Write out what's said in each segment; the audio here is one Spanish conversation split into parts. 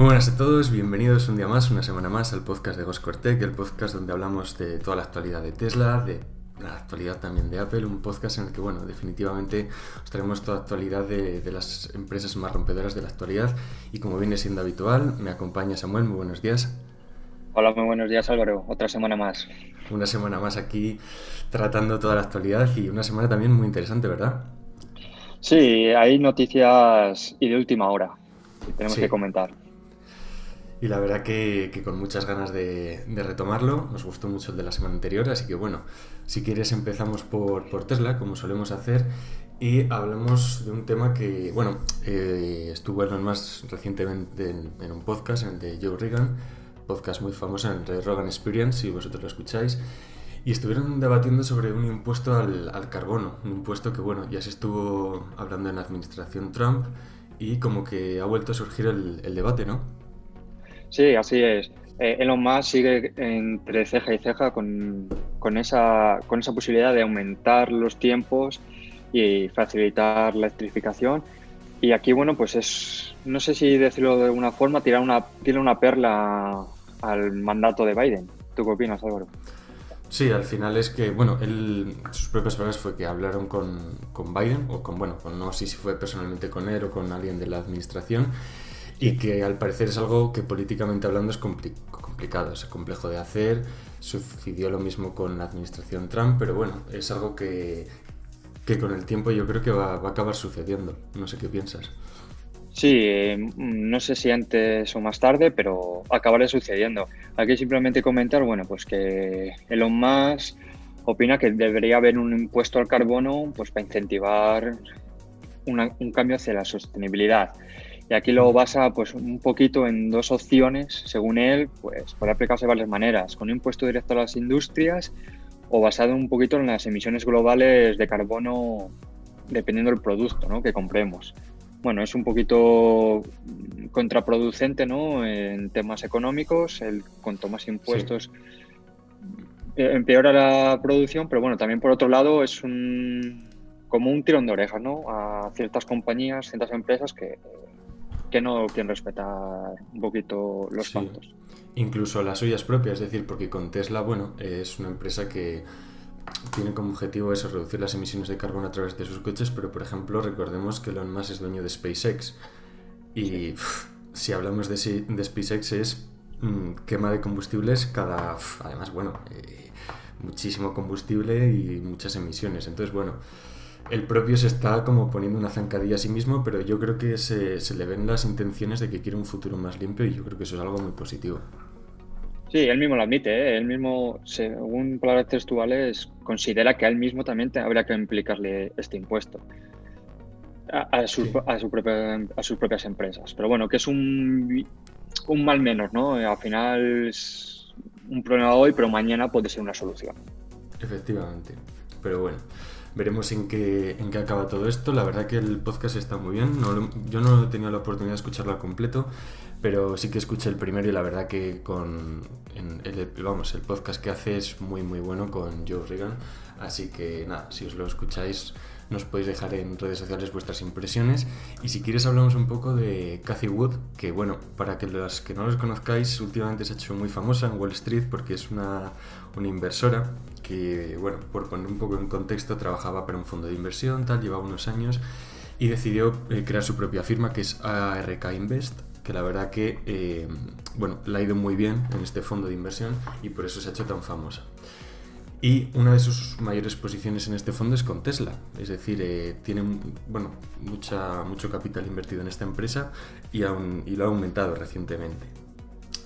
Muy buenas a todos, bienvenidos un día más, una semana más al podcast de Goscortec, el podcast donde hablamos de toda la actualidad de Tesla, de la actualidad también de Apple, un podcast en el que, bueno, definitivamente os traemos toda la actualidad de, de las empresas más rompedoras de la actualidad y como viene siendo habitual, me acompaña Samuel, muy buenos días. Hola, muy buenos días Álvaro, otra semana más. Una semana más aquí tratando toda la actualidad y una semana también muy interesante, ¿verdad? Sí, hay noticias y de última hora que tenemos Sí. que comentar. Y la verdad que, que con muchas ganas de, de retomarlo, nos gustó mucho el de la semana anterior, así que bueno, si quieres empezamos por, por Tesla, como solemos hacer, y hablamos de un tema que, bueno, eh, estuvo Elon Musk recientemente en, en un podcast, en el de Joe Rogan, podcast muy famoso en el Rogan Experience, si vosotros lo escucháis, y estuvieron debatiendo sobre un impuesto al, al carbono, un impuesto que, bueno, ya se estuvo hablando en la administración Trump, y como que ha vuelto a surgir el, el debate, ¿no? Sí, así es. Eh, Elon Musk sigue entre ceja y ceja con, con esa, con esa posibilidad de aumentar los tiempos y facilitar la electrificación. Y aquí, bueno, pues es, no sé si decirlo de alguna forma, tirar una, tirar una perla al mandato de Biden. ¿Tú qué opinas, Álvaro? Sí, al final es que, bueno, él, sus propias palabras fue que hablaron con, con Biden, o con, bueno, con, no sé si fue personalmente con él o con alguien de la administración, y que al parecer es algo que políticamente hablando es compli- complicado, es complejo de hacer. Sucedió lo mismo con la administración Trump, pero bueno, es algo que, que con el tiempo yo creo que va, a acabar sucediendo. No sé qué piensas. Sí, eh, no sé si antes o más tarde, pero acabará sucediendo. Aquí simplemente comentar, bueno, pues que Elon Musk opina que debería haber un impuesto al carbono, pues para incentivar un cambio hacia la sostenibilidad. Y aquí lo basa, pues, un poquito en dos opciones, según él, pues, puede aplicarse de varias maneras, con un impuesto directo a las industrias o basado un poquito en las emisiones globales de carbono, dependiendo del producto, ¿no? que compremos bueno, es un poquito contraproducente, ¿no? En temas económicos, el cuanto más impuestos eh, empeora la producción, pero bueno, también por otro lado es un como un tirón de orejas, ¿no? A ciertas compañías, ciertas empresas que, que no quieren respetar un poquito los Sí. pactos. Incluso las suyas propias, es decir, porque con Tesla, bueno, es una empresa que tiene como objetivo eso, reducir las emisiones de carbono a través de sus coches, pero por ejemplo, recordemos que Elon Musk es dueño de SpaceX. Y pf, si hablamos de, SpaceX es mm, quema de combustibles cada... pf, además, bueno, eh, muchísimo combustible y muchas emisiones. Entonces, bueno, el propio se está como poniendo una zancadilla a sí mismo, pero yo creo que se, se le ven las intenciones de que quiere un futuro más limpio y yo creo que eso es algo muy positivo. Sí, él mismo lo admite, ¿eh? Él mismo, según palabras textuales, considera que a él mismo también te- habría que implicarle este impuesto a, a Sí. a, su propia- a sus propias empresas. Pero bueno, que es un, un mal menos, ¿no? Al final es un problema hoy, pero mañana puede ser una solución. Efectivamente. Pero bueno, veremos en qué, en qué acaba todo esto. La verdad que el podcast está muy bien. No yo no he tenido la oportunidad de escucharlo al completo, pero sí que escuché el primero y la verdad que con en el, vamos, el podcast que hace es muy muy bueno con Joe Regan. Así que nada, si os lo escucháis nos podéis dejar en redes sociales vuestras impresiones. Y si quieres hablamos un poco de Cathy Wood, que bueno, para que los que no los conozcáis, últimamente se ha hecho muy famosa en Wall Street porque es una, una inversora que, bueno, por poner un poco en contexto, trabajaba para un fondo de inversión, tal, llevaba unos años y decidió eh, crear su propia firma que es ARK Invest que la verdad que eh, bueno, le ha ido muy bien en este fondo de inversión y por eso se ha hecho tan famosa. Y una de sus mayores posiciones en este fondo es con Tesla, es decir, eh, tiene bueno, mucha, mucho capital invertido en esta empresa y, aún, y lo ha aumentado recientemente.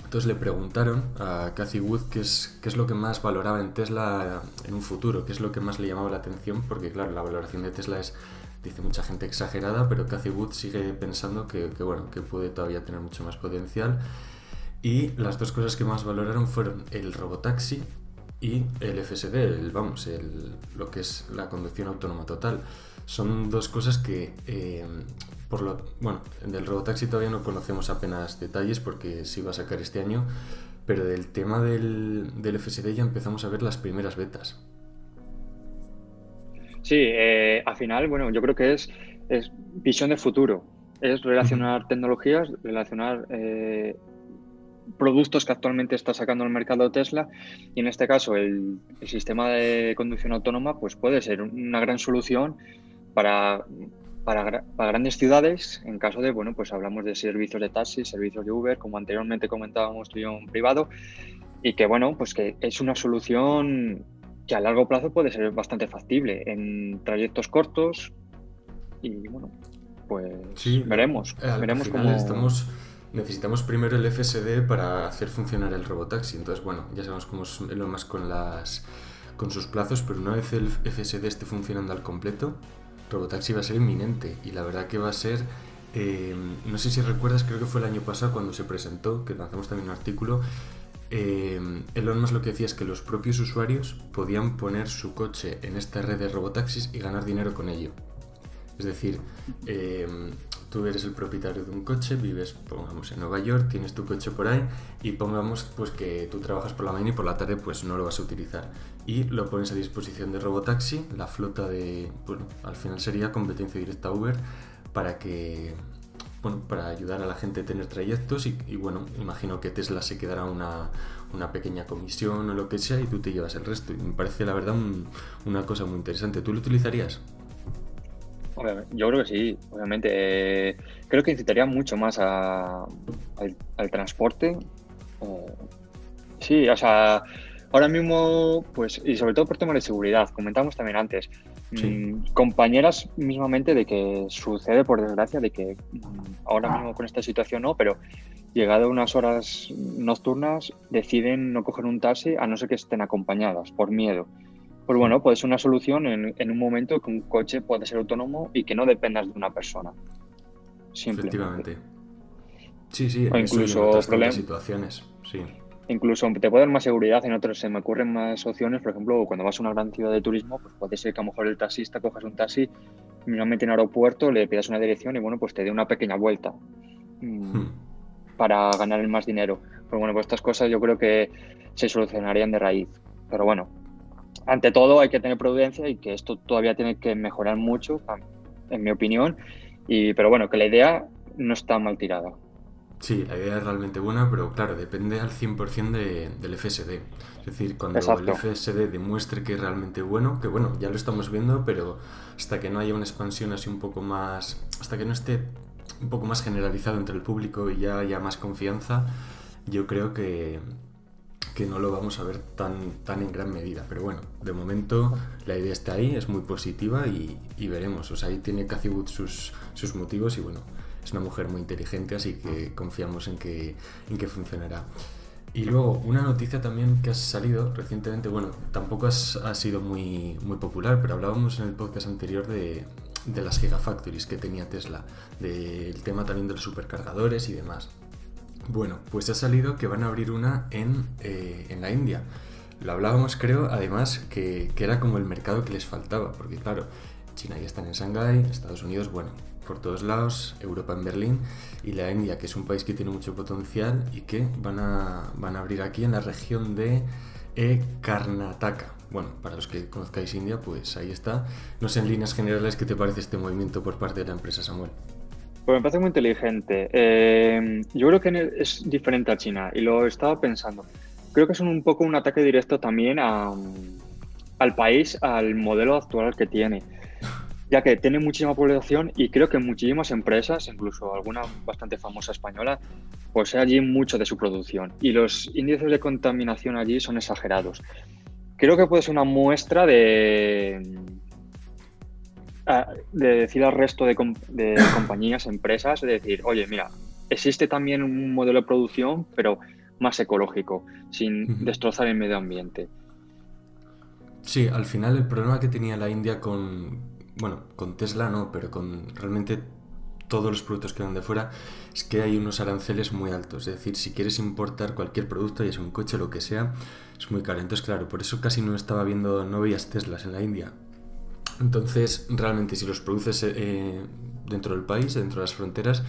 Entonces le preguntaron a Cathy Wood qué es, qué es lo que más valoraba en Tesla en un futuro, qué es lo que más le llamaba la atención, porque claro, la valoración de Tesla es, dice mucha gente, exagerada, pero Cathy Wood sigue pensando que, que, bueno, que puede todavía tener mucho más potencial. Y las dos cosas que más valoraron fueron el robotaxi y el FSD, el, vamos, el, lo que es la conducción autónoma total. Son dos cosas que, eh, por lo, bueno, del robotaxi todavía no conocemos apenas detalles porque se iba a sacar este año, pero del tema del, del FSD ya empezamos a ver las primeras betas. Sí, eh, al final, bueno, yo creo que es, es visión de futuro. es relacionar tecnologías, relacionar eh, productos que actualmente está sacando al mercado Tesla y en este caso el, sistema de conducción autónoma pues puede ser una gran solución para, para, grandes ciudades en caso de, bueno, pues hablamos de servicios de taxi, servicios de Uber, como anteriormente comentábamos tú y yo en privado, y que, bueno, pues que es una solución que a largo plazo puede ser bastante factible en trayectos cortos y, bueno, pues veremos, veremos cómo... Estamos necesitamos primero el FSD para hacer funcionar el robotaxi. Entonces, bueno, ya sabemos cómo es lo más con las con sus plazos, pero una vez el FSD esté funcionando al completo, robotaxi va a ser inminente y la verdad que va a ser eh, no sé si recuerdas, creo que fue el año pasado cuando se presentó, que lanzamos también un artículo, eh, Elon Musk lo que decía es que los propios usuarios podían poner su coche en esta red de robotaxis y ganar dinero con ello. Es decir, eh, tú eres el propietario de un coche, vives, pongamos, en Nueva York, tienes tu coche por ahí y pongamos pues que tú trabajas por la mañana y por la tarde pues no lo vas a utilizar. Y lo pones a disposición de Robotaxi, la flota de, bueno, al final sería competencia directa Uber para que, bueno, para ayudar a la gente a tener trayectos y, bueno, imagino que Tesla se quedará una, una, pequeña comisión o lo que sea y tú te llevas el resto. Y me parece la verdad una cosa muy interesante. ¿Tú lo utilizarías? Yo creo que sí, obviamente. Eh, creo que incitaría mucho más al, transporte. sí, o sea, ahora mismo, pues, y sobre todo por temas de seguridad, comentamos también antes, mm, compañeras mismamente de que sucede, por desgracia, de que mm, ahora mismo con esta situación no, pero llegado a unas horas nocturnas deciden no coger un taxi a no ser que estén acompañadas por miedo. Pues bueno, puede ser una solución en, un momento que un coche puede ser autónomo y que no dependas de una persona. Efectivamente. Sí, sí, o incluso situaciones, sí. Incluso te puede dar más seguridad en otros, se me ocurren más opciones, por ejemplo, cuando vas a una gran ciudad de turismo, pues puede ser que a lo mejor el taxista cojas un taxi, normalmente en aeropuerto, le pidas una dirección y bueno, pues te dé una pequeña vuelta mm, hmm. para ganar más dinero. Pues bueno, pues estas cosas yo creo que se solucionarían de raíz. Pero bueno, ante todo hay que tener prudencia y que esto todavía tiene que mejorar mucho, en mi opinión. Y, pero bueno, que la idea no está mal tirada. Sí, la idea es realmente buena, pero claro, depende al 100% de, del FSD. Es decir, cuando el FSD demuestre que es realmente bueno, que bueno, ya lo estamos viendo, pero hasta que no haya una expansión así un poco más, hasta que no esté un poco más generalizado entre el público y ya haya más confianza, yo creo que, que no lo vamos a ver tan, tan en gran medida. Pero bueno, de momento la idea está ahí, es muy positiva y, veremos. O sea, ahí tiene Cathy Wood sus, sus motivos y bueno, es una mujer muy inteligente, así que confiamos en que, en que funcionará. Y luego, una noticia también que ha salido recientemente, bueno, tampoco ha sido muy, muy popular, pero hablábamos en el podcast anterior de, de las Gigafactories que tenía Tesla, del tema también de los supercargadores y demás. Bueno, pues ha salido que van a abrir una en, eh, en la India. Lo hablábamos, creo, además, que, que, era como el mercado que les faltaba, porque claro, China ya está en Shanghái, Estados Unidos, bueno, por todos lados, Europa en Berlín, y la India, que es un país que tiene mucho potencial y que van a, van a abrir aquí en la región de e Karnataka. Bueno, para los que conozcáis India, pues ahí está. No sé en líneas generales qué te parece este movimiento por parte de la empresa Samuel. Pues me parece muy inteligente. Eh, yo creo que es diferente a China y lo estaba pensando. Creo que es un poco un ataque directo también al país, al modelo actual que tiene, ya que tiene muchísima población y creo que muchísimas empresas, incluso alguna bastante famosa española, posee allí mucho de su producción y los índices de contaminación allí son exagerados. Creo que puede ser una muestra de, de decir al resto de, compañías, empresas, de decir, oye, mira, existe también un modelo de producción, pero más ecológico, sin destrozar el medio ambiente. Sí, al final el problema que tenía la India con, bueno, con Tesla no, pero con realmente todos los productos que van de fuera, es que hay unos aranceles muy altos. Es decir, si quieres importar cualquier producto, ya sea un coche o lo que sea, es muy caro. Entonces, claro, por eso casi no estaba viendo, no veías Teslas en la India. Entonces, realmente, si los produces eh, dentro del país, dentro de las fronteras,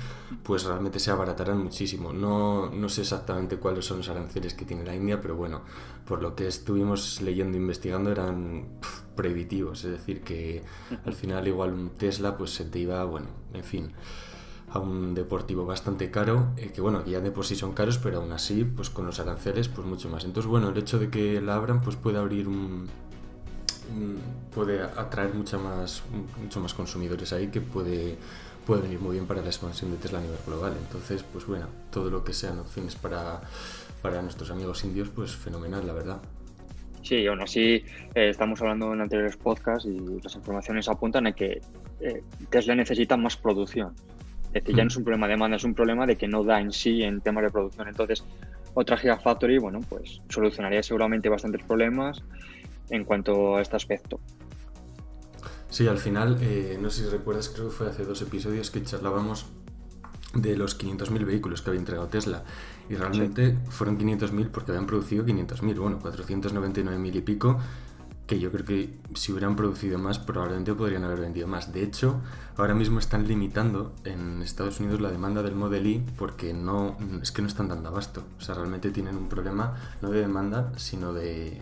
pues realmente se abaratarán muchísimo. No, no sé exactamente cuáles son los aranceles que tiene la India, pero bueno, por lo que estuvimos leyendo e investigando eran prohibitivos. Es decir, que al final igual un Tesla pues se te iba, bueno, en fin. a un deportivo bastante caro, eh, que bueno, ya de por sí son caros, pero aún así, pues con los aranceles, pues mucho más. Entonces, bueno, el hecho de que la abran, pues puede abrir un, puede atraer mucha más, mucho más consumidores ahí que puede, puede venir muy bien para la expansión de Tesla a nivel global. Entonces, pues bueno, todo lo que sean opciones para, para nuestros amigos indios, pues fenomenal, la verdad. Sí, aún así eh, estamos hablando en anteriores podcasts y las informaciones apuntan a que eh, Tesla necesita más producción. Es decir, ya no es un problema de demanda, es un problema de que no da en sí en temas de producción. Entonces, otra Gigafactory, bueno, pues solucionaría seguramente bastantes problemas en cuanto a este aspecto. Sí, al final, eh, no sé si recuerdas, creo que fue hace dos episodios que charlábamos de los 500.000 vehículos que había entregado Tesla. Y realmente fueron 500.000 porque habían producido 500.000, bueno, 499.000 y pico, que yo creo que si hubieran producido más probablemente podrían haber vendido más. De hecho, ahora mismo están limitando en Estados Unidos la demanda del Model Y porque no es que no están dando abasto. O sea, realmente tienen un problema no de demanda, sino de,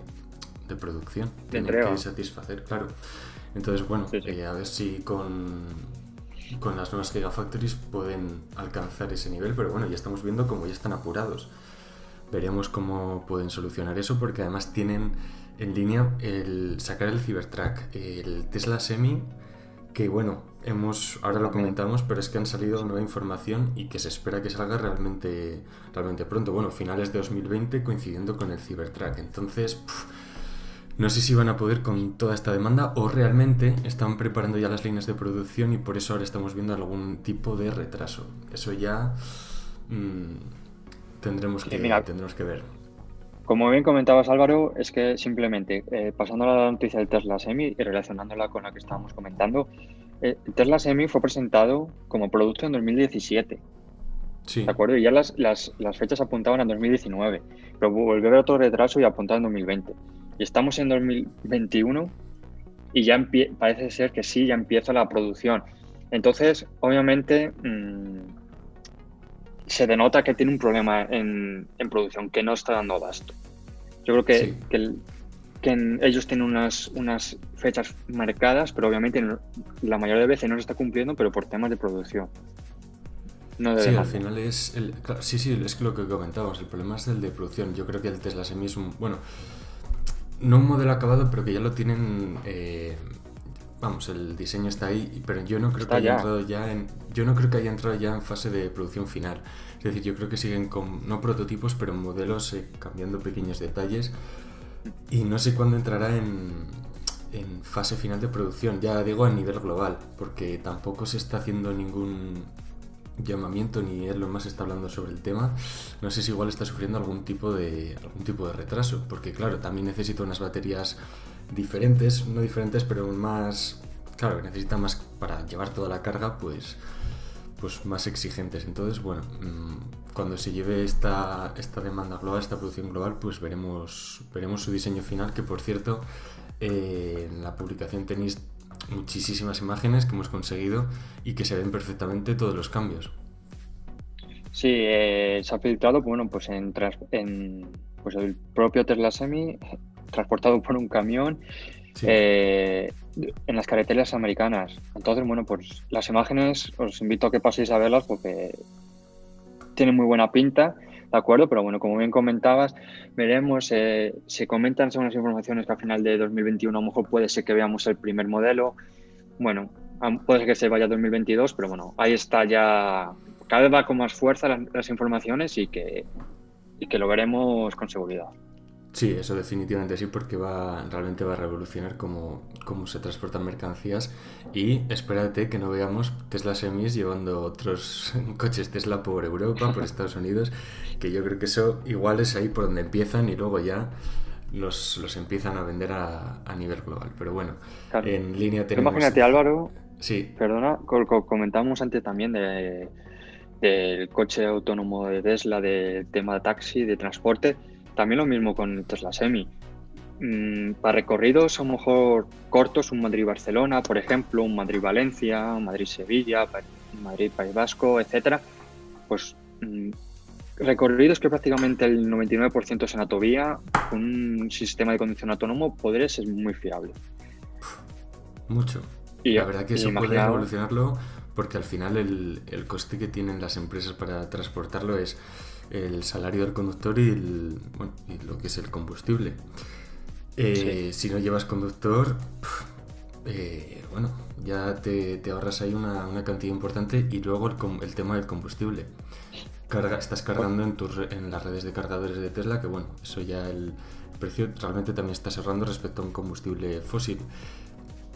de producción. Tienen que satisfacer, claro. Entonces, bueno, eh, a ver si con, con las nuevas Gigafactories pueden alcanzar ese nivel, pero bueno, ya estamos viendo cómo ya están apurados. Veremos cómo pueden solucionar eso, porque además tienen en línea el sacar el Cybertruck, el Tesla Semi, que bueno, hemos ahora lo comentamos, pero es que han salido nueva información y que se espera que salga realmente, realmente pronto. Bueno, finales de 2020 coincidiendo con el Cybertruck. Entonces, no sé si van a poder con toda esta demanda o realmente están preparando ya las líneas de producción y por eso ahora estamos viendo algún tipo de retraso. Eso ya mm, tendremos, que, tendremos que ver. Como bien comentabas Álvaro, es que simplemente eh, pasando a la noticia del Tesla Semi y relacionándola con la que estábamos comentando, eh, Tesla Semi fue presentado como producto en 2017. Sí. ¿De acuerdo? Y ya las, las, las fechas apuntaban a 2019, pero volvió a haber otro retraso y apuntaba en 2020. Y estamos en 2021 y ya parece ser que sí, ya empieza la producción. Entonces, obviamente, mm, se denota que tiene un problema en, producción, que no está dando abasto. Yo creo que, que, ellos tienen unas, unas fechas marcadas, pero obviamente la mayoría de veces no se está cumpliendo, pero por temas de producción. No sí, al final es. El, sí, sí, es lo que comentábamos. El problema es el de producción. Yo creo que el Tesla Semi es un. Bueno, no un modelo acabado, pero que ya lo tienen. Eh, vamos, el diseño está ahí, pero yo no creo que haya entrado ya en. Yo no creo que haya entrado ya en fase de producción final. Es decir, yo creo que siguen con no prototipos, pero modelos eh, cambiando pequeños detalles. Y no sé cuándo entrará en, en fase final de producción, ya digo a nivel global, porque tampoco se está haciendo ningún llamamiento ni lo más está hablando sobre el tema, no sé si igual está sufriendo algún tipo de algún tipo de retraso, porque claro, también necesita unas baterías diferentes, no diferentes, pero más claro, necesita más para llevar toda la carga, pues pues más exigentes. Entonces, bueno, mm, cuando se lleve esta, esta demanda global, esta producción global, pues veremos, veremos su diseño final, que por cierto, eh, en la publicación tenéis muchísimas imágenes que hemos conseguido y que se ven perfectamente todos los cambios. Sí, eh, se ha filtrado bueno, pues en, en pues el propio Tesla Semi, transportado por un camión eh, en las carreteras americanas. Entonces, bueno, pues las imágenes os invito a que paséis a verlas porque tienen muy buena pinta ¿de acuerdo? Pero bueno, como bien comentabas, veremos, eh, se comentan según las informaciones que a final de 2021 a lo mejor puede ser que veamos el primer modelo, bueno, puede ser que se vaya a 2022, pero bueno, ahí está ya, cada vez va con más fuerza las, informaciones y que, y que lo veremos con seguridad. Sí, eso definitivamente sí, porque va realmente va a revolucionar cómo, cómo se transportan mercancías y espérate que no veamos Tesla Semis llevando otros coches Tesla por Europa, por Estados Unidos, que yo creo que eso igual es ahí por donde empiezan y luego ya los, los empiezan a vender a, a nivel global. Pero bueno, en línea tenemos... Imagínate Álvaro, sí. perdona, comentábamos antes también de, del coche autónomo de Tesla, de tema de taxi, de transporte también lo mismo con Tesla Semi. Mm, para recorridos a lo mejor cortos, un Madrid-Barcelona, por ejemplo, un Madrid-Valencia, un Madrid-Sevilla, Madrid-País Vasco, etcétera, pues mm, recorridos que prácticamente el 99% es en autovía, con un sistema de conducción autónomo podría ser muy fiable. Mucho. Y, la verdad que eso puede revolucionarlo porque al final el, el coste que tienen las empresas para transportarlo es el salario del conductor y, el, bueno, y lo que es el combustible. Eh, si no llevas conductor, eh, bueno, ya te, te ahorras ahí una, una, cantidad importante y luego el, el tema del combustible. Carga, estás cargando en, tus, en las redes de cargadores de Tesla, que bueno, eso ya el precio realmente también está cerrando respecto a un combustible fósil.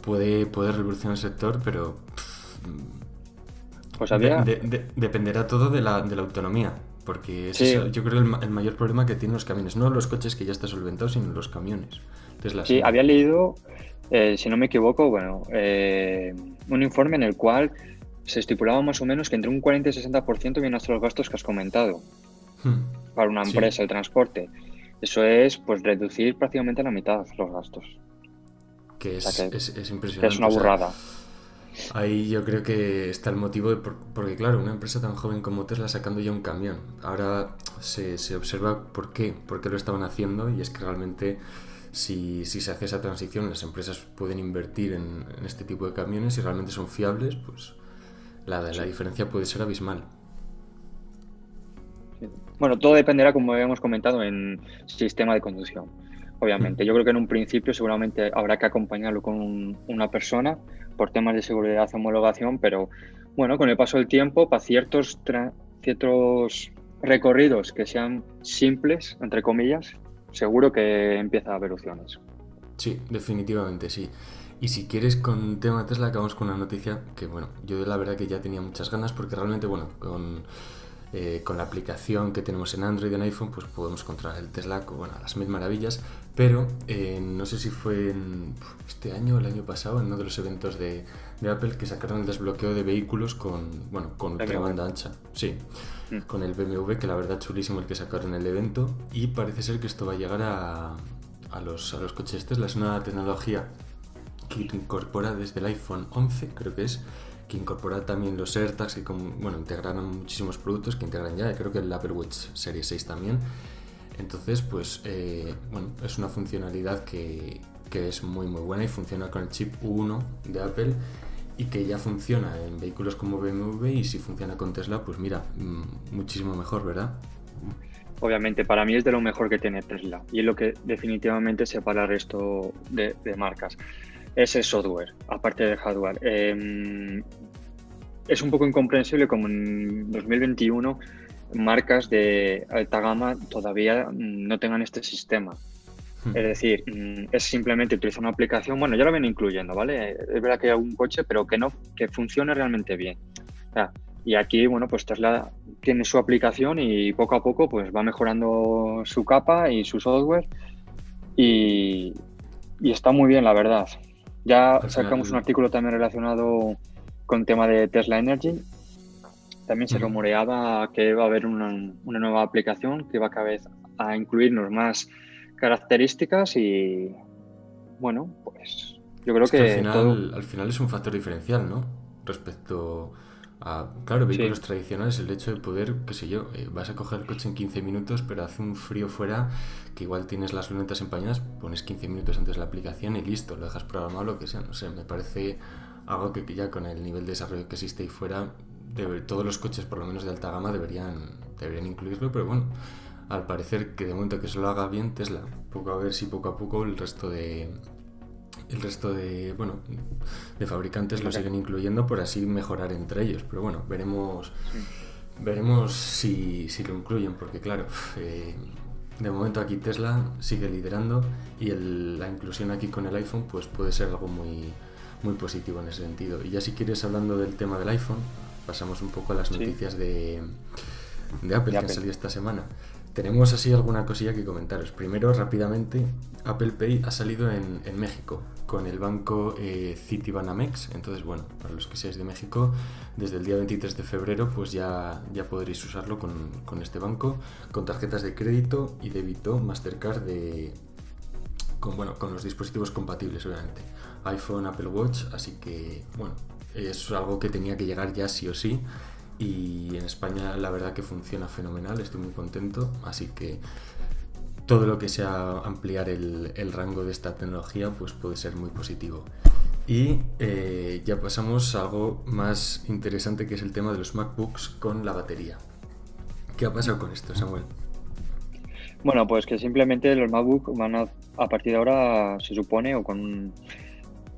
Puede, puede revolucionar el sector, pero pues había... de, de, dependerá todo de la, de la autonomía. Porque sí. es, yo creo el, el, mayor problema que tienen los camiones, no los coches que ya está solventado, sino los camiones. Sí, había leído, eh, si no me equivoco, bueno, eh, un informe en el cual se estipulaba más o menos que entre un 40 y 60% vienen hasta los gastos que has comentado hmm. para una empresa, sí. el transporte. Eso es, pues, reducir prácticamente a la mitad los gastos. Que es, o sea que, es, es impresionante. Que es una burrada. O sea, Ahí yo creo que está el motivo, de por, porque claro, una empresa tan joven como Tesla sacando ya un camión. Ahora se, se, observa por qué, por qué lo estaban haciendo y es que realmente si, si se hace esa transición, las empresas pueden invertir en, en, este tipo de camiones y realmente son fiables, pues la, la diferencia puede ser abismal. Bueno, todo dependerá, como habíamos comentado, en sistema de conducción. Obviamente, yo creo que en un principio seguramente habrá que acompañarlo con un, una persona por temas de seguridad homologación, pero bueno, con el paso del tiempo, para ciertos, ciertos recorridos que sean simples, entre comillas, seguro que empieza a haber opciones. Sí, definitivamente sí. Y si quieres con tema Tesla, acabamos con una noticia que, bueno, yo la verdad que ya tenía muchas ganas porque realmente, bueno, con, eh, con la aplicación que tenemos en Android y en iPhone, pues podemos controlar el Tesla con bueno, las mil maravillas. Pero eh, no sé si fue en este año o el año pasado, en uno de los eventos de, de, Apple, que sacaron el desbloqueo de vehículos con, bueno, con ultra banda ancha. Sí, mm. con el BMW, que la verdad chulísimo el que sacaron en el evento. Y parece ser que esto va a llegar a, a, los, a los coches Tesla. Es una tecnología que incorpora desde el iPhone 11, creo que es, que incorpora también los AirTags y con, bueno, integraron muchísimos productos que integran ya, creo que el Apple Watch Series 6 también. Entonces, pues, eh, bueno, es una funcionalidad que, que, es muy muy buena y funciona con el chip U1 de Apple y que ya funciona en vehículos como BMW y si funciona con Tesla, pues mira, mm, muchísimo mejor, ¿verdad? Obviamente, para mí es de lo mejor que tiene Tesla y es lo que definitivamente separa al resto de marcas es el software, aparte del hardware. Eh, es un poco incomprensible como en 2021 marcas de alta gama todavía no tengan este sistema. Hmm. Es decir, mm, es simplemente utilizar una aplicación, bueno, ya lo ven incluyendo, ¿vale? Es verdad que hay algún coche, pero que no, que funcione realmente bien. O sea, y aquí, bueno, pues Tesla tiene su aplicación y poco a poco pues va mejorando su capa y su software y, y está muy bien, la verdad. Ya sacamos un artículo también relacionado con el tema de Tesla Energy. También se rumoreaba que va a haber una, una nueva aplicación que va cada vez a incluirnos más características y bueno, pues yo creo es que, que al, final, todo... al final es un factor diferencial, ¿no? Respecto a, claro, vehículos sí. tradicionales, el hecho de poder, qué sé yo, eh, vas a coger el coche en 15 minutos, pero hace un frío fuera que igual tienes las lunetas empañadas, pones 15 minutos antes la aplicación y listo, lo dejas programado, lo que sea, no sé, me parece algo que ya con el nivel de desarrollo que existe ahí fuera, debe, todos los coches, por lo menos de alta gama, deberían, deberían incluirlo, pero bueno, al parecer que de momento que se lo haga bien Tesla, poco a ver si poco a poco el resto de, el resto de bueno de fabricantes lo siguen incluyendo por así mejorar entre ellos pero bueno veremos sí. veremos si, si, lo incluyen porque claro eh, de momento aquí Tesla sigue liderando y el, la inclusión aquí con el iPhone pues puede ser algo muy muy positivo en ese sentido y ya si quieres hablando del tema del iPhone pasamos un poco a las noticias de, de Apple de que Apple. han salido esta semana tenemos así alguna cosilla que comentaros. Primero, rápidamente, Apple Pay ha salido en, en México con el banco eh, Citibanamex. Entonces, bueno, para los que seáis de México, desde el día 23 de febrero, pues ya, ya podréis usarlo con, con este banco, con tarjetas de crédito y débito Mastercard de, con, bueno, con los dispositivos compatibles, obviamente. iPhone, Apple Watch, así que, bueno, es algo que tenía que llegar ya sí o sí y en España la verdad que funciona fenomenal, estoy muy contento, así que todo lo que sea ampliar el, el, rango de esta tecnología pues puede ser muy positivo. Y eh, ya pasamos a algo más interesante que es el tema de los MacBooks con la batería. ¿Qué ha pasado con esto, Samuel? Bueno, pues que simplemente los MacBook van a, a partir de ahora, se supone, o con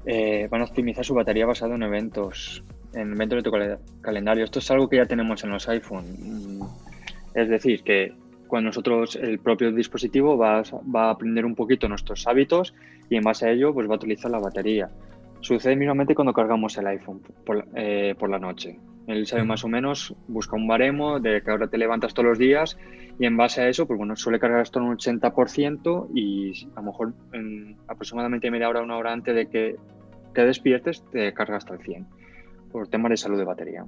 eh, van a optimizar su batería basado en eventos, en eventos de tu calendario. Esto es algo que ya tenemos en los iPhone. Es decir, que cuando nosotros, el propio dispositivo va, va a aprender un poquito nuestros hábitos y en base a ello pues va a utilizar la batería. Sucede mismamente cuando cargamos el iPhone por, eh, por, la noche. Él sabe más o menos, busca un baremo de que ahora te levantas todos los días y en base a eso, pues bueno, suele cargar en un 80% y a lo mejor en aproximadamente media hora, una hora antes de que te despiertes, te carga hasta el 100 por temas de salud de batería.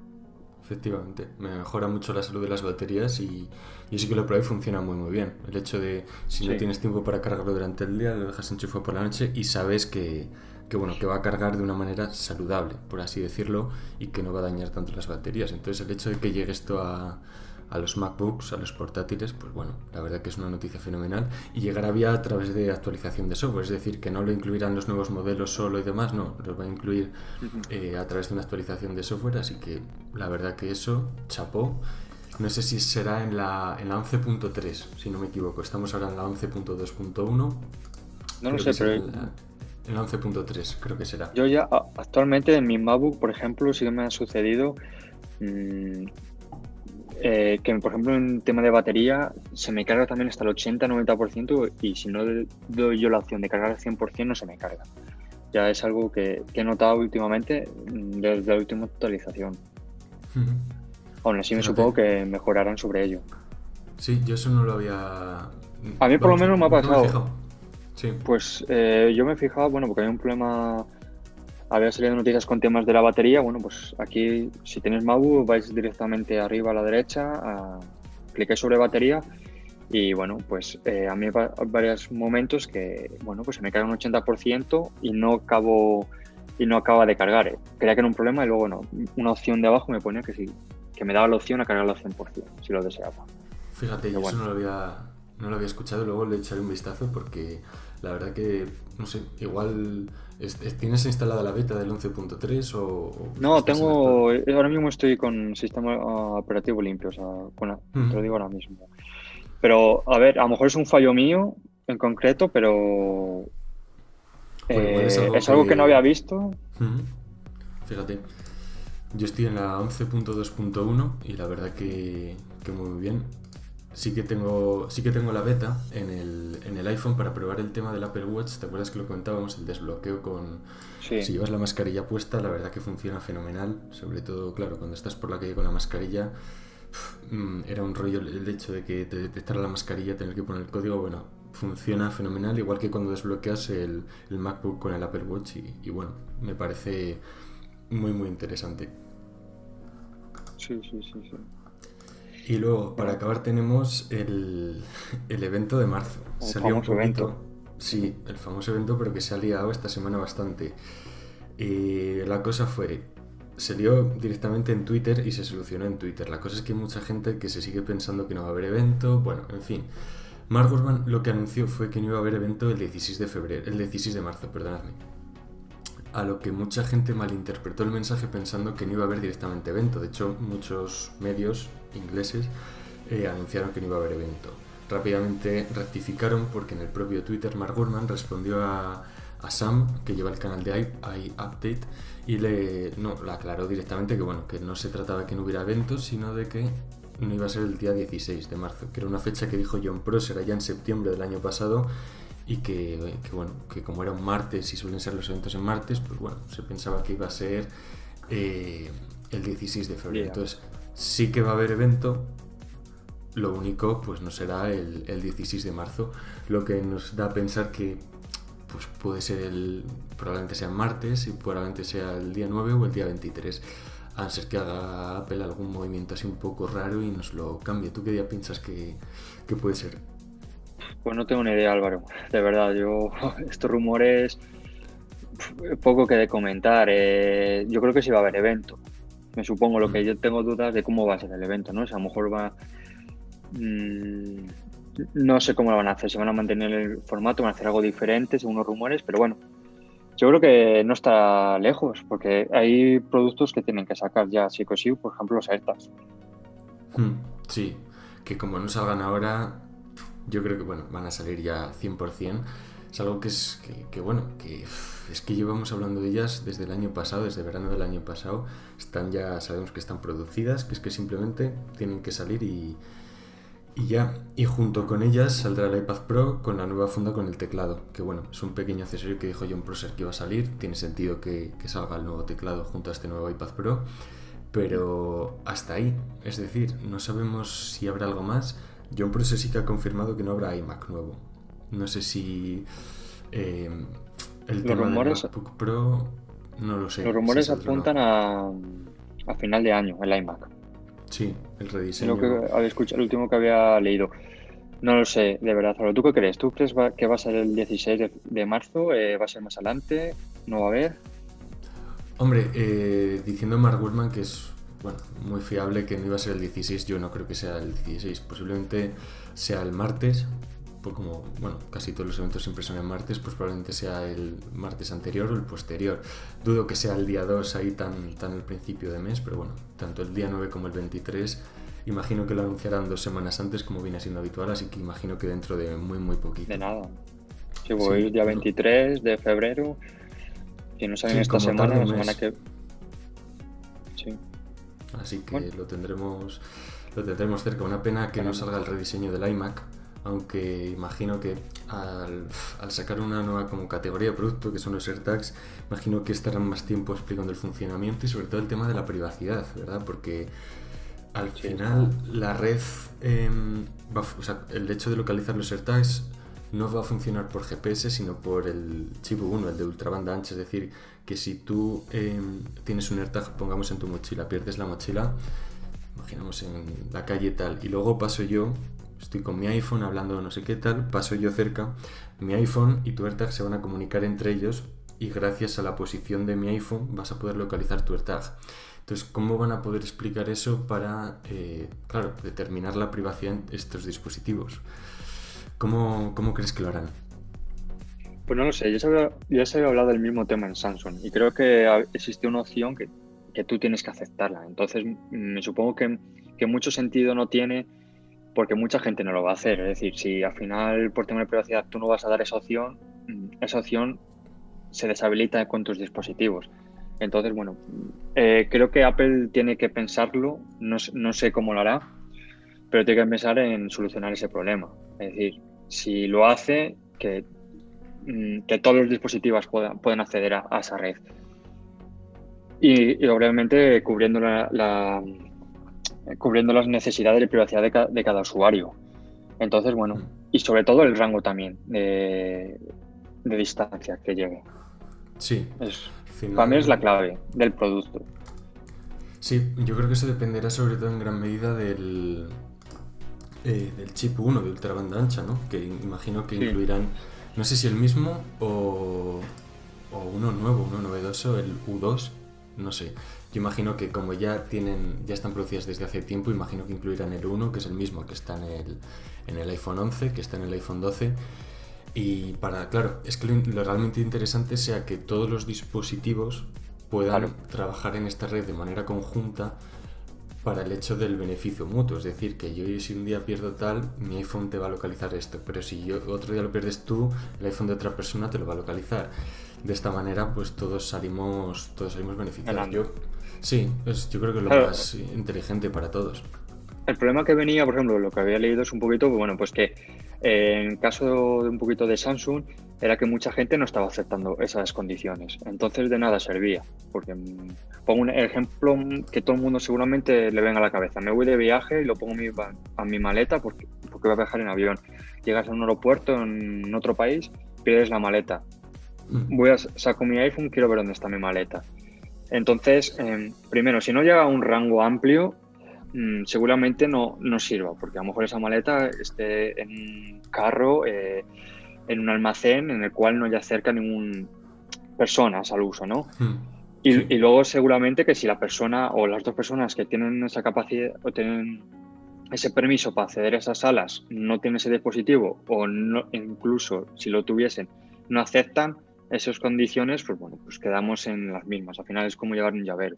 Efectivamente, me mejora mucho la salud de las baterías y, y sí que lo probé y funciona muy muy bien. El hecho de si no tienes tiempo para cargarlo durante el día, lo dejas enchufado por la noche y sabes que, que bueno, que va a cargar de una manera saludable, por así decirlo, y que no va a dañar tanto las baterías. Entonces el hecho de que llegue esto a, a los MacBooks, a los portátiles, pues bueno, la verdad que es una noticia fenomenal. Y llegará vía a través de actualización de software, es decir, que no lo incluirán los nuevos modelos solo y demás, no, lo va a incluir eh, a través de una actualización de software, así que la verdad que eso, chapó. No sé si será en la, en la 11.3, si no me equivoco. Estamos ahora en la 11.2.1. No lo sé, pero en 11.3 creo que será. Yo ya actualmente en mi MacBook, por ejemplo, sí que me ha sucedido mmm, eh, que, por ejemplo, en tema de batería se me carga también hasta el 80-90% y si no doy yo la opción de cargar al 100% no se me carga. Ya es algo que, que he notado últimamente mm, desde la última actualización. Aún así me supongo que mejorarán sobre ello. Sí, yo eso no lo había... A mí por lo menos me ha pasado. Sí. Pues eh, yo me he fijado, bueno, porque hay un problema, había salido noticias con temas de la batería, bueno, pues aquí si tenéis MAU vais directamente arriba a la derecha, a, cliquéis sobre batería y bueno, pues eh, a mí hay varios momentos que, bueno, pues se me cae un 80% y no acabo y no acaba de cargar. Eh. Creía que era un problema y luego no, una opción de abajo me ponía que sí, que me daba la opción a cargarlo al 100%, si lo deseaba. Fíjate, yo eso no lo había no lo había escuchado, luego le echaré un vistazo porque la verdad que, no sé, igual ¿tienes instalada la beta del 11.3 o, No, tengo, ahora mismo estoy con sistema operativo limpio, o sea, te lo digo ahora mismo. Pero, a ver, a lo mejor es un fallo mío en concreto, pero eh, es algo, que... no había visto. Fíjate, yo estoy en la 11.2.1 y la verdad que, que muy bien sí que tengo, sí que tengo la beta en el, en el iPhone para probar el tema del Apple Watch. ¿Te acuerdas que lo comentábamos? El desbloqueo con... Si llevas la mascarilla puesta, la verdad que funciona fenomenal. Sobre todo, claro, cuando estás por la calle con la mascarilla, mm, era un rollo el hecho de que te detectara la mascarilla, tener que poner el código. Bueno, funciona fenomenal, igual que cuando desbloqueas el, el MacBook con el Apple Watch. Y, y bueno, me parece muy, muy interesante. Sí, sí, sí, sí. Y luego, para acabar, tenemos el, el evento de marzo. El Salió un evento. Sí, el famoso evento, pero que se ha liado esta semana bastante. Y la cosa fue, se lió directamente en Twitter y se solucionó en Twitter. La cosa es que hay mucha gente que se sigue pensando que no va a haber evento. Bueno, en fin. Mark Gurman lo que anunció fue que no iba a haber evento el 16 de febrero, el 16 de marzo, perdonadme a lo que mucha gente malinterpretó el mensaje pensando que no iba a haber directamente evento. De hecho, muchos medios ingleses eh, anunciaron que no iba a haber evento. Rápidamente rectificaron porque en el propio Twitter Mark Gurman respondió a, Sam, que lleva el canal de iUpdate, y le, no, le aclaró directamente que, bueno, que no se trataba de que no hubiera eventos, sino de que no iba a ser el día 16 de marzo, que era una fecha que dijo John Prosser allá en septiembre del año pasado y que, bueno, que como era un martes y suelen ser los eventos en martes, pues bueno, se pensaba que iba a ser eh, el 16 de febrero. Entonces, sí que va a haber evento, lo único pues no será el, el, 16 de marzo, lo que nos da a pensar que pues puede ser el, probablemente sea martes y probablemente sea el día 9 o el día 23, a no ser que haga Apple algún movimiento así un poco raro y nos lo cambie. ¿Tú qué día piensas que, que puede ser? Pues no tengo ni idea, Álvaro. De verdad, yo estos rumores poco que de comentar. Eh, yo creo que sí va a haber evento. Me supongo lo que mm. yo tengo dudas de cómo va a ser el evento, ¿no? O sea, a lo mejor va. Mmm, no sé cómo lo van a hacer, si van a mantener el formato, van a hacer algo diferente según los rumores, pero bueno, yo creo que no está lejos, porque hay productos que tienen que sacar ya sí o sí, por ejemplo los AirTags. Hmm, sí, que como no salgan ahora, yo creo que bueno, van a salir ya 100%. Es algo que es que, bueno, que es que llevamos hablando de ellas desde el año pasado, desde verano del año pasado. Están ya, sabemos que están producidas, que es que simplemente tienen que salir y, y ya, y junto con ellas saldrá el iPad Pro con la nueva funda con el teclado, que bueno, es un pequeño accesorio que dijo John Prosser que iba a salir, tiene sentido que, salga el nuevo teclado junto a este nuevo iPad Pro, pero hasta ahí, es decir, no sabemos si habrá algo más. John Prosser sí que ha confirmado que no habrá iMac nuevo. No sé si eh, el tema rumores, MacBook Pro, no lo sé. Los rumores apuntan a, a final de año el iMac. Sí, el rediseño. Lo que había escuchado, el último que había leído. No lo sé, de verdad. ¿tú qué crees? ¿Tú crees que va a ser el 16 de, marzo? Eh, ¿Va a ser más adelante? ¿No va a haber? Hombre, eh, diciendo Mark Gurman que es bueno, muy fiable que no iba a ser el 16, yo no creo que sea el 16. Posiblemente sea el martes, pues como bueno, casi todos los eventos siempre son en martes, pues probablemente sea el martes anterior o el posterior. Dudo que sea el día 2 ahí tan, tan el principio de mes, pero bueno, tanto el día 9 como el 23 imagino que lo anunciarán dos semanas antes como viene siendo habitual, así que imagino que dentro de muy muy poquito. De nada. Si voy el día 23 de febrero, si no salen esta semana, la semana que... Sí. Así que lo tendremos lo tendremos cerca. Una pena que no salga el rediseño del iMac aunque imagino que al, sacar una nueva como categoría de producto, que son los AirTags, imagino que estarán más tiempo explicando el funcionamiento y sobre todo el tema de la privacidad, ¿verdad? Porque al final la red, em, o sea, el hecho de localizar los AirTags no va a funcionar por GPS, sino por el chip 1, el de ultrabanda ancha, es decir, que si tú em, tienes un AirTag, pongamos en tu mochila, pierdes la mochila, imaginamos en la calle tal, y luego paso yo estoy con mi iPhone hablando no sé qué tal, paso yo cerca, mi iPhone y tu AirTag se van a comunicar entre ellos y gracias a la posición de mi iPhone vas a poder localizar tu AirTag. Entonces, ¿cómo van a poder explicar eso para, eh, claro, determinar la privacidad en estos dispositivos? ¿Cómo, crees que lo harán? Pues no lo sé, ya se, había, ya se había hablado del mismo tema en Samsung y creo que existe una opción que, tú tienes que aceptarla. Entonces, me supongo que, que mucho sentido no tiene porque mucha gente no lo va a hacer. Es decir, si al final por tema de privacidad tú no vas a dar esa opción, mm, esa opción se deshabilita con tus dispositivos. Entonces, bueno, eh, creo que Apple tiene que pensarlo, no, sé cómo lo hará, pero tiene que pensar en solucionar ese problema. Es decir, si lo hace, que, mm, que todos los dispositivos puedan, puedan acceder a, esa red. Y, obviamente cubriendo la eh, cubriendo las necesidades de privacidad de, cada usuario. Entonces, bueno, y sobre todo el rango también de, distancia que llegue. Sí. Es, Para mí es la clave del producto. Sí, yo creo que eso dependerá sobre todo en gran medida del, eh, del chip 1 de ultra banda ancha, ¿no? Que imagino que incluirán, no sé si el mismo o, o uno nuevo, uno novedoso, el U2, no sé. Yo imagino que como ya tienen, ya están producidas desde hace tiempo, imagino que incluirán el 1, que es el mismo que está en el, en el iPhone 11, que está en el iPhone 12. Y para, claro, es que lo, realmente interesante sea que todos los dispositivos puedan trabajar en esta red de manera conjunta para el hecho del beneficio mutuo. Es decir, que yo si un día pierdo tal, mi iPhone te va a localizar esto, pero si yo otro día lo pierdes tú, el iPhone de otra persona te lo va a localizar. De esta manera, pues todos salimos, todos salimos beneficiados. Sí, yo creo que es lo más inteligente para todos. El problema que venía, por ejemplo, lo que había leído es un poquito, bueno, pues que eh, en caso de un poquito de Samsung, era que mucha gente no estaba aceptando esas condiciones. Entonces de nada servía. Porque mm, pongo un ejemplo que todo el mundo seguramente le venga a la cabeza. Me voy de viaje y lo pongo a mi maleta porque, porque voy a viajar en avión. Llegas a un aeropuerto en otro país, pierdes la maleta. Mm. Voy a saco mi iPhone, quiero ver dónde está mi maleta. Entonces, em, primero, si no llega a un rango amplio, mm, seguramente no, no sirva, porque a lo mejor esa maleta esté en un carro, eh, en un almacén en el cual no haya cerca ninguna personas al uso, ¿no? Hmm. Y, luego seguramente que si la persona o las dos personas que tienen esa capacidad o tienen ese permiso para acceder a esas salas no tienen ese dispositivo o no, incluso si lo tuviesen no aceptan, esas condiciones, pues bueno, pues quedamos en las mismas. Al final es como llevar un llavero.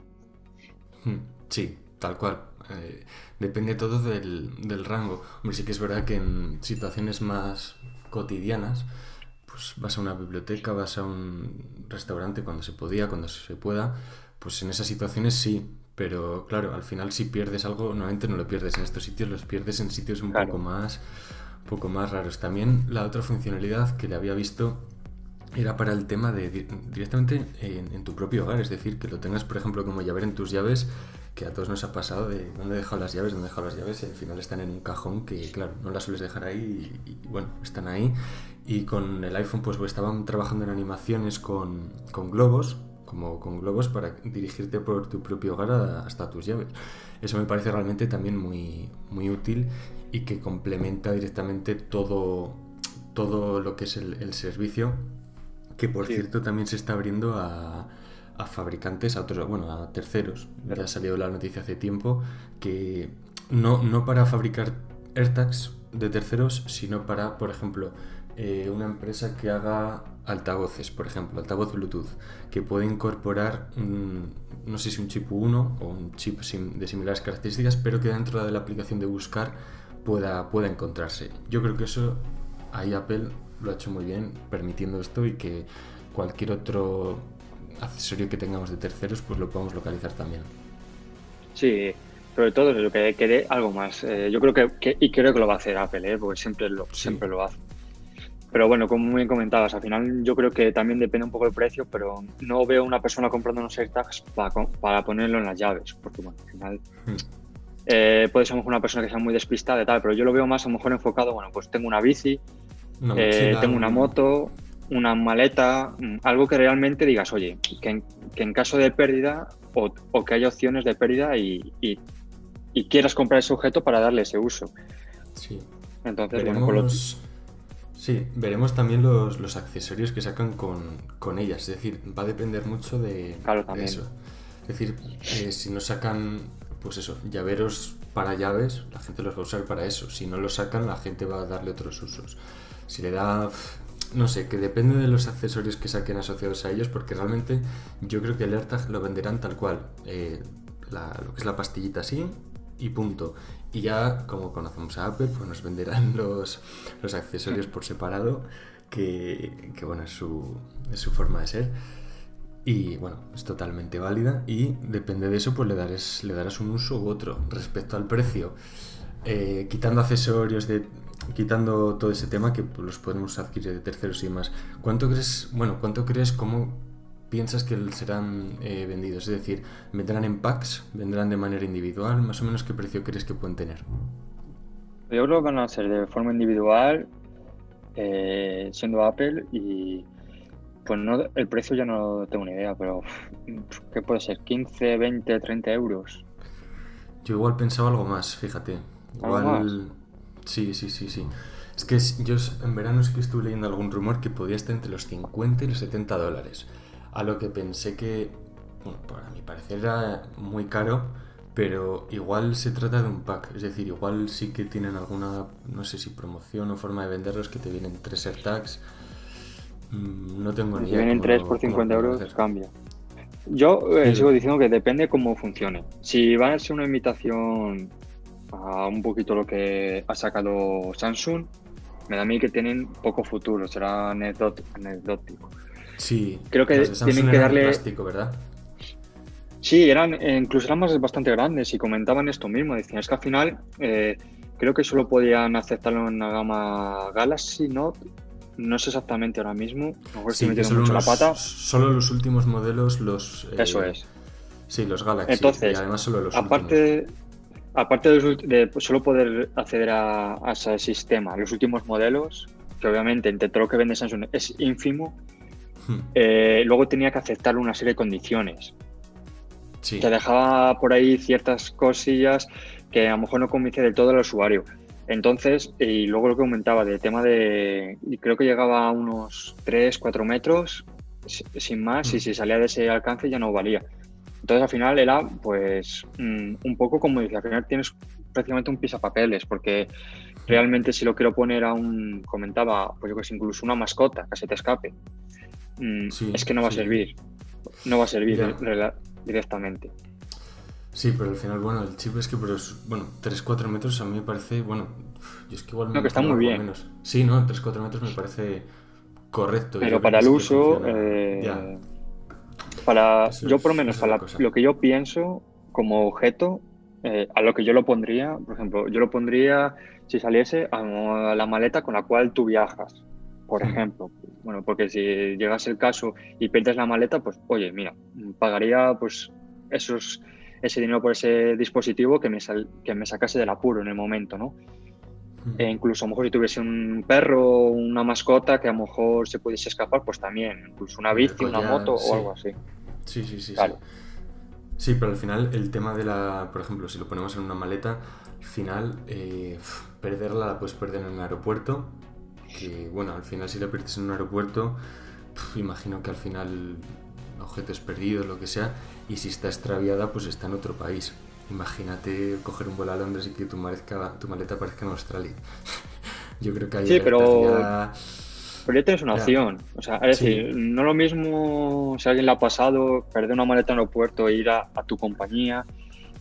Hmm, sí, tal cual. Eh, depende todo del, del, rango. Hombre, sí que es verdad que en situaciones más cotidianas, pues vas a una biblioteca, vas a un restaurante cuando se podía, cuando se pueda, pues en esas situaciones sí, pero claro, al final si pierdes algo, normalmente no lo pierdes en estos sitios, los pierdes en sitios un poco más poco más raros. También la otra funcionalidad que le había visto era para el tema de directamente en, tu propio hogar, es decir, que lo tengas, por ejemplo, como llaver en tus llaves, que a todos nos ha pasado de dónde he dejado las llaves, dónde he dejado las llaves, y al final están en un cajón que, claro, no las sueles dejar ahí y, bueno, están ahí. Y con el iPhone, pues, pues estaban trabajando en animaciones con, con globos, como con globos para dirigirte por tu propio hogar hasta tus llaves. Eso me parece realmente también muy, muy útil y que complementa directamente todo, todo lo que es el, servicio, que por cierto también se está abriendo a, a, fabricantes, a otros, bueno, a terceros. Ya ha salido la noticia hace tiempo que no, no para fabricar AirTags de terceros, sino para, por ejemplo, eh, una empresa que haga altavoces, por ejemplo, altavoz Bluetooth, que puede incorporar, no sé si un chip 1 o un chip de similares características, pero que dentro de la aplicación de buscar pueda, pueda encontrarse. Yo creo que eso ahí Apple lo ha hecho muy bien permitiendo esto y que cualquier otro accesorio que tengamos de terceros pues lo podamos localizar también. Sí, sobre todo lo que quede algo más. Eh, yo creo que, y creo que lo va a hacer Apple, ¿eh? porque siempre lo, siempre lo hace. Pero bueno, como muy bien comentabas, al final yo creo que también depende un poco del precio, pero no veo una persona comprando unos AirTags para, para ponerlo en las llaves, porque bueno, al final hmm. Eh, puede ser una persona que sea muy despistada y tal, pero yo lo veo más a lo mejor enfocado, bueno, pues tengo una bici, eh, tengo una moto, una maleta, mm, algo que realmente digas, oye, que en, caso de pérdida o, que haya opciones de pérdida y, quieras comprar ese objeto para darle ese uso. Sí. Entonces, veremos, Sí, veremos también los, accesorios que sacan con, ellas, es decir, va a depender mucho de, eso. Es decir, eh, si nos sacan pues eso, llaveros para llaves, la gente los va a usar para eso. Si no lo sacan, la gente va a darle otros usos. Si le da, no sé, que depende de los accesorios que saquen asociados a ellos, porque realmente yo creo que el AirTag lo venderán tal cual. Eh, lo que es la pastillita así y punto. Y ya, como conocemos a Apple, pues nos venderán los, los accesorios por separado, que, que bueno, es su, es su forma de ser. Y bueno, es totalmente válida y depende de eso, pues le darás, le darás un uso u otro. Respecto al precio, eh, quitando accesorios, de, quitando todo ese tema que los podemos adquirir de terceros y demás, ¿cuánto crees, bueno, cuánto crees, cómo piensas que serán eh, vendidos? Es decir, ¿vendrán en packs? ¿Vendrán de manera individual? ¿Más o menos qué precio crees que pueden tener? Yo creo que van a ser de forma individual, eh, siendo Apple y pues no, el precio ya no tengo ni idea, pero ¿qué puede ser? ¿15, 20, 30 euros? Yo igual pensaba algo más, fíjate. Igual. Sí, sí, sí, sí. Es que yo en verano sí que estuve leyendo algún rumor que podía estar entre los 50 y los 70 dólares. A lo que pensé que, bueno, para mi parecer era muy caro, pero igual se trata de un pack. Es decir, igual sí que tienen alguna, no sé si promoción o forma de venderlos que te vienen tres AirTags Mm, no tengo ni idea. Si vienen 3 por 50 euros, cambia. Yo eh, sigo diciendo que depende cómo funcione. Si va a ser una invitación a un poquito lo que ha sacado Samsung, me da a mí que tienen poco futuro, será anecdótico. Sí, creo que tienen que darle. Plástico, ¿verdad? Sí, eran, eh, incluso eran más bastante grandes y comentaban esto mismo. Decían, es que al final eh, creo que solo podían aceptarlo en una gama Galaxy Note no sé exactamente ahora mismo. sí, mucho la pata. Solo los últimos modelos, los. Eh, Eso es. Sí, los Galaxy. Entonces, y además solo los aparte, aparte de, solo poder acceder a, ese sistema, los últimos modelos, que obviamente entre todo lo que vende Samsung es ínfimo, hmm. eh, luego tenía que aceptar una serie de condiciones. Sí. Te dejaba por ahí ciertas cosillas que a lo mejor no convence del todo al usuario. Entonces, y luego lo que comentaba del tema de, creo que llegaba a unos 3, 4 metros, sin más, y mm. si salía de ese alcance ya no valía. Entonces al final era pues mm, un poco como decía, al final tienes prácticamente un pisapapeles, porque realmente si lo quiero poner a un, comentaba, pues yo que sé, incluso una mascota que se te escape, mm, Sí, es que no va sí. a servir. No va a servir Ya. directamente. Sí, pero al final, bueno, el chip es que por los, bueno, 3-4 metros a mí me parece, bueno, yo es que igual me No, que está muy bien. menos. Sí, no, 3-4 metros me parece correcto. Pero para el uso, eh, Ya. Para Eso yo por lo menos para lo que yo pienso como objeto, eh, a lo que yo lo pondría, por ejemplo, yo lo pondría si saliese a la maleta con la cual tú viajas, por ejemplo. Bueno, porque si llegase el caso y pierdes la maleta, pues oye, mira, pagaría pues esos ese dinero por ese dispositivo que me, sal- que me sacase del apuro en el momento, ¿no? E incluso a lo mejor si tuviese un perro o una mascota que a lo mejor se pudiese escapar, pues también, incluso una bici, una moto sí. o algo así. Sí, sí, sí. Claro. Sí. Sí, pero al final el tema de la, por ejemplo, si lo ponemos en una maleta, al final eh, perderla la puedes perder en un aeropuerto. Que bueno, al final si la pierdes en un aeropuerto, pf, imagino que al final objetos perdidos, lo que sea, y si está extraviada, pues está en otro país. Imagínate coger un vuelo a Londres y que tu, maleta, tu maleta aparezca en Australia. Yo creo que ahí Sí, pero- Pero ya tienes una opción. O sea, es Sí. decir, no lo mismo si alguien le ha pasado, perder una maleta en el aeropuerto e ir a, a tu compañía,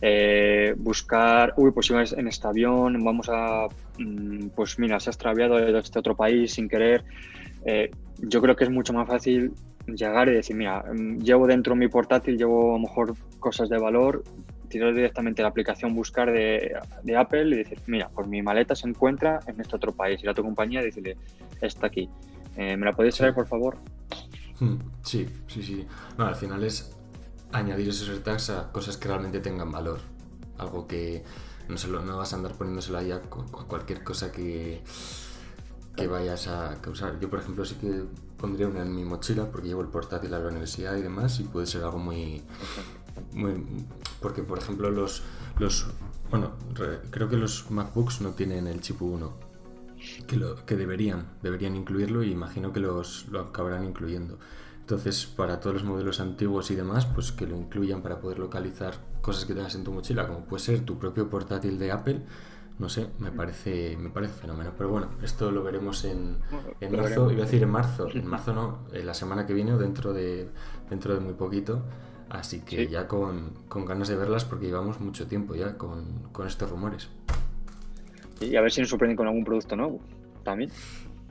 eh, buscar, uy, pues iba en este avión, vamos a, mm, pues mira, se ha extraviado de este otro país sin querer. Eh, yo creo que es mucho más fácil llegar y decir, mira, mm, llevo dentro mi portátil, llevo a lo mejor cosas de valor, tirar directamente la aplicación buscar de, de Apple y decir, mira, pues mi maleta se encuentra en este otro país. Ir a tu compañía y decirle, está aquí. Eh, ¿Me la podéis traer, por favor? Hmm, Sí, sí, sí. No, al final es añadir esos AirTags a cosas que realmente tengan valor. Algo que no, se lo- no vas a andar poniéndoselo ahí a, cu- a cualquier cosa que, que vayas a usar. Yo, por ejemplo, sí que pondría una en mi mochila porque llevo el portátil a la universidad y demás y puede ser algo muy... muy porque, por ejemplo, los... los bueno, re- creo que los MacBooks no tienen el chip 1 que, lo, que deberían, deberían incluirlo y imagino que los, lo acabarán incluyendo. Entonces, para todos los modelos antiguos y demás, pues que lo incluyan para poder localizar cosas que tengas en tu mochila, como puede ser tu propio portátil de Apple. No sé, me parece, me parece fenómeno. Pero bueno, esto lo veremos en, en marzo. Iba a decir en marzo. En marzo no, en la semana que viene o dentro de, dentro de muy poquito. Así que Sí. ya con, con ganas de verlas porque llevamos mucho tiempo ya con, con estos rumores. Y a ver si nos sorprenden con algún producto nuevo. También.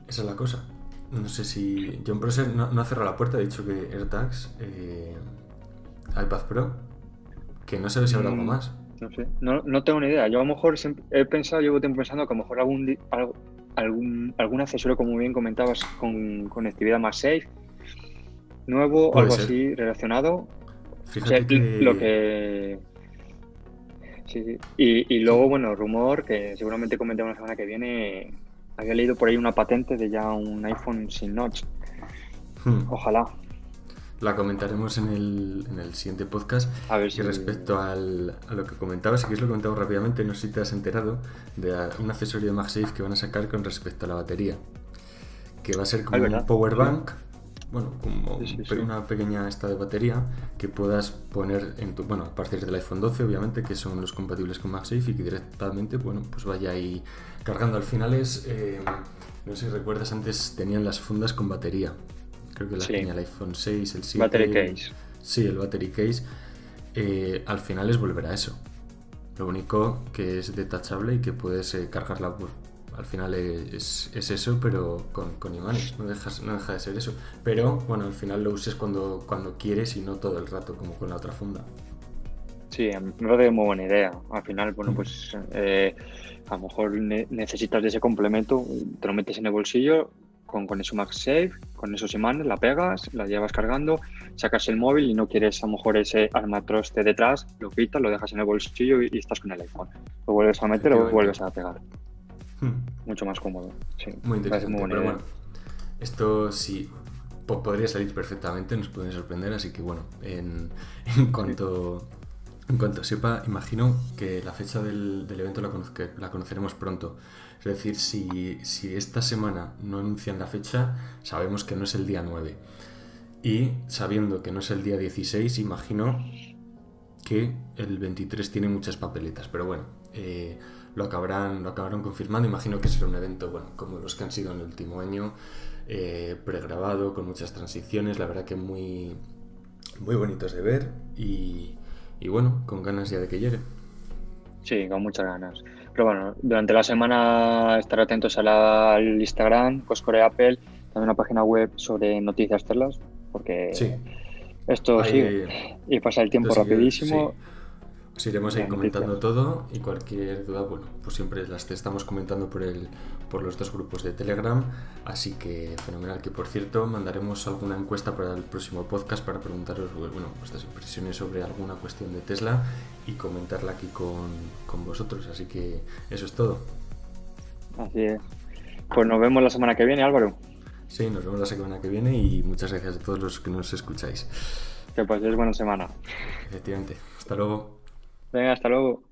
Esa es la cosa. No sé si. John Prosser no, no ha cerrado la puerta, ha dicho que AirTags, eh, iPad Pro, que no sabe si habrá algo Mm. más. No sé. No, no tengo ni idea. Yo a lo mejor siempre he pensado, llevo tiempo pensando que a lo mejor algún, algún, algún accesorio, como bien comentabas, con conectividad más safe, nuevo Puede algo ser. así relacionado. O Fíjate sea, que. lo que. Sí, sí. Y, y luego, bueno, rumor que seguramente comentaremos la semana que viene. Había leído por ahí una patente de ya un iPhone sin notch. Hmm, Ojalá. La comentaremos en el, en el siguiente podcast. A ver Y si. respecto al- a lo que comentabas, si quieres lo comentamos rápidamente, no sé si te has enterado de un accesorio de MagSafe que van a sacar con respecto a la batería. Que va a ser Ah, como es un power bank, bueno, como Sí, sí, un- sí. una pequeña esta de batería que puedas poner en tu, bueno, a partir del iPhone 12, obviamente, que son los compatibles con MagSafe y que directamente, bueno, pues vaya ahí cargando. Al final es, eh, no sé si recuerdas, antes tenían las fundas con batería. Creo que las tenía el iPhone 6, el 7. Battery el- case. Sí, el battery case. eh, al final es volver a eso. Lo único que es detachable y que puedes eh, cargarla. Al final es, es eso, pero con, con imanes. No, dejas, no deja de ser eso. Pero bueno, al final lo uses cuando, cuando quieres y no todo el rato, como con la otra funda. Sí, me parece muy buena idea. Al final, bueno, Mm. pues eh, a lo mejor ne- necesitas de ese complemento, te lo metes en el bolsillo con, con eso MagSafe, con esos imanes, la pegas, la llevas cargando, sacas el móvil y no quieres a lo mejor ese armatroste detrás, lo quitas, lo dejas en el bolsillo y, y estás con el iPhone. Lo vuelves a meter o vuelves a pegar. Hmm. Mucho más cómodo. Sí, Muy interesante. muy pero idea. bueno, esto sí po- podría salir perfectamente, nos pueden sorprender. Así que bueno, en, en cuanto. En cuanto sepa, imagino que la fecha del, del evento la, conozca- la conoceremos pronto. Es decir, si, si esta semana no anuncian la fecha, sabemos que no es el día 9. Y sabiendo que no es el día 16, imagino que el 23 tiene muchas papeletas. Pero bueno, eh, lo, acabarán, lo acabarán confirmando. Imagino que será un evento, bueno, como los que han sido en el último año, eh, pregrabado, con muchas transiciones, la verdad que muy, muy bonitos de ver y, y bueno, con ganas ya de que llegue. Sí, con muchas ganas. Pero bueno, durante la semana estar atentos al Instagram, Coscore Apple, también una página web sobre noticias telas, porque esto sigue y pasa el tiempo rapidísimo. Os iremos ahí comentando todo y cualquier duda, bueno, pues siempre las estamos comentando por el, por los dos grupos de Telegram, así que fenomenal. Que por cierto, mandaremos alguna encuesta para el próximo podcast para preguntaros, bueno, vuestras impresiones sobre alguna cuestión de Tesla y comentarla aquí con, con vosotros. Así que eso es todo. Así es. Pues nos vemos la semana que viene, Álvaro. Sí, nos vemos la semana que viene y muchas gracias a todos los que nos escucháis. Que paséis buena semana. Efectivamente. Hasta luego. Venga, hasta luego.